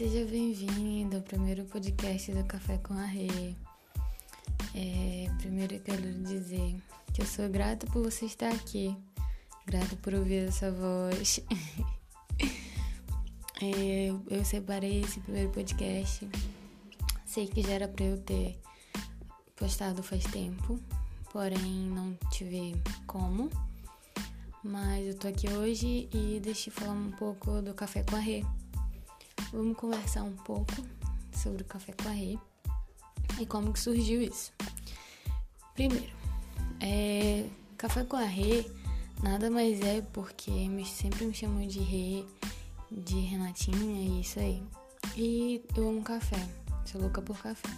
seja bem-vindo ao primeiro podcast do Café com a Rê. É, primeiro eu quero dizer que eu sou grata por você estar aqui, grata por ouvir essa voz. é, eu separei esse primeiro podcast, sei que já era pra eu ter postado faz tempo, porém não tive como. Mas eu tô aqui hoje e deixa eu falar um pouco do Café com a Rê. Vamos conversar um pouco sobre o Café com a Rê e como que surgiu isso. Primeiro, é, Café com a Rê nada mais é porque me, sempre me chamam de Rê, de Renatinha e isso aí. E eu amo café, sou louca por café.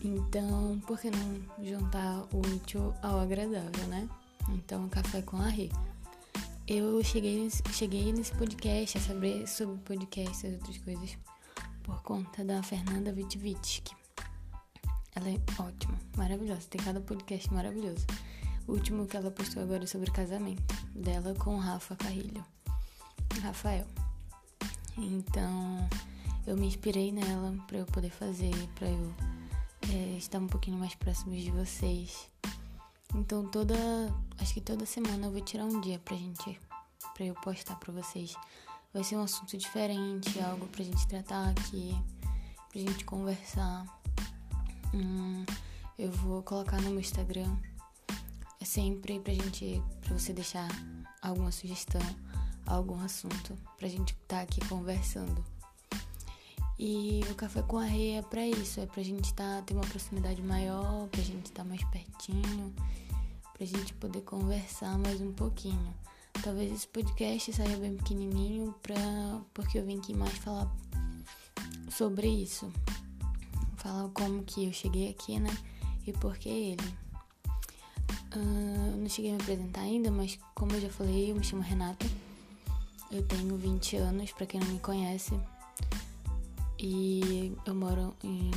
Então, por que não juntar o útil ao agradável, né? Então, café com a Rê. Eu cheguei nesse, cheguei nesse podcast a saber sobre podcast e outras coisas por conta da Fernanda Witvitsky. Ela é ótima, maravilhosa, tem cada podcast maravilhoso. O último que ela postou agora é sobre casamento dela com o Rafa Carrilho. Rafael. Então, eu me inspirei nela para eu poder fazer, para eu é, estar um pouquinho mais próximo de vocês. Então toda, acho que toda semana eu vou tirar um dia pra gente, pra eu postar pra vocês. Vai ser um assunto diferente, algo pra gente tratar aqui, pra gente conversar. Hum, eu vou colocar no meu Instagram. É sempre pra gente, pra você deixar alguma sugestão, algum assunto, pra gente estar tá aqui conversando. E o café com areia é pra isso, é pra gente tá, ter uma proximidade maior, pra gente estar tá mais pertinho, pra gente poder conversar mais um pouquinho. Talvez esse podcast saia bem pequenininho, pra, porque eu vim aqui mais falar sobre isso. Falar como que eu cheguei aqui, né? E por que ele. Uh, não cheguei a me apresentar ainda, mas como eu já falei, eu me chamo Renata. Eu tenho 20 anos, para quem não me conhece. E eu moro em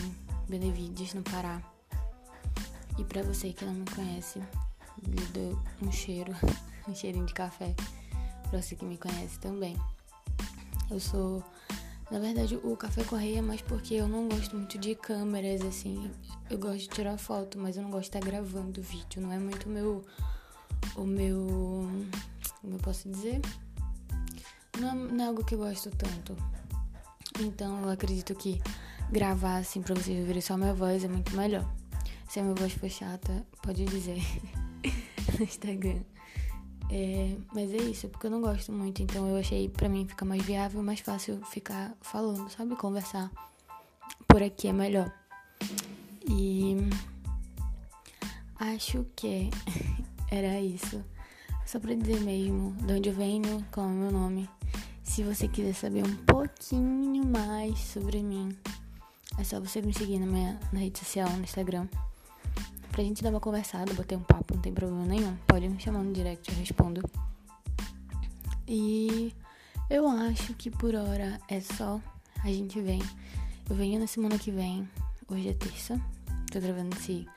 Benevides, no Pará. E para você que não me conhece, lhe dou um cheiro, um cheirinho de café. Pra você que me conhece também. Eu sou. Na verdade, o café correia mais porque eu não gosto muito de câmeras, assim. Eu gosto de tirar foto, mas eu não gosto de estar gravando vídeo. Não é muito meu. O meu. Como eu posso dizer? Não é, não é algo que eu gosto tanto. Então eu acredito que gravar assim pra vocês ouvirem só minha voz é muito melhor. Se a minha voz for chata, pode dizer no Instagram. É, mas é isso, porque eu não gosto muito, então eu achei pra mim ficar mais viável, mais fácil ficar falando, sabe? Conversar por aqui é melhor. E acho que era isso. Só pra dizer mesmo de onde eu venho, qual é o meu nome. Se você quiser saber um pouquinho mais sobre mim, é só você me seguir na minha na rede social, no Instagram. Pra gente dar uma conversada, bater um papo, não tem problema nenhum. Pode me chamar no direct, eu respondo. E eu acho que por hora é só. A gente vem. Eu venho na semana que vem. Hoje é terça. Tô gravando esse,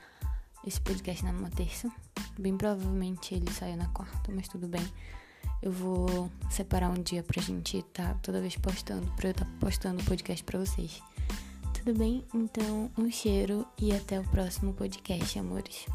esse podcast na terça. Bem provavelmente ele saia na quarta, mas tudo bem. Eu vou separar um dia pra gente estar tá toda vez postando, pra eu estar tá postando o podcast pra vocês. Tudo bem? Então, um cheiro e até o próximo podcast, amores.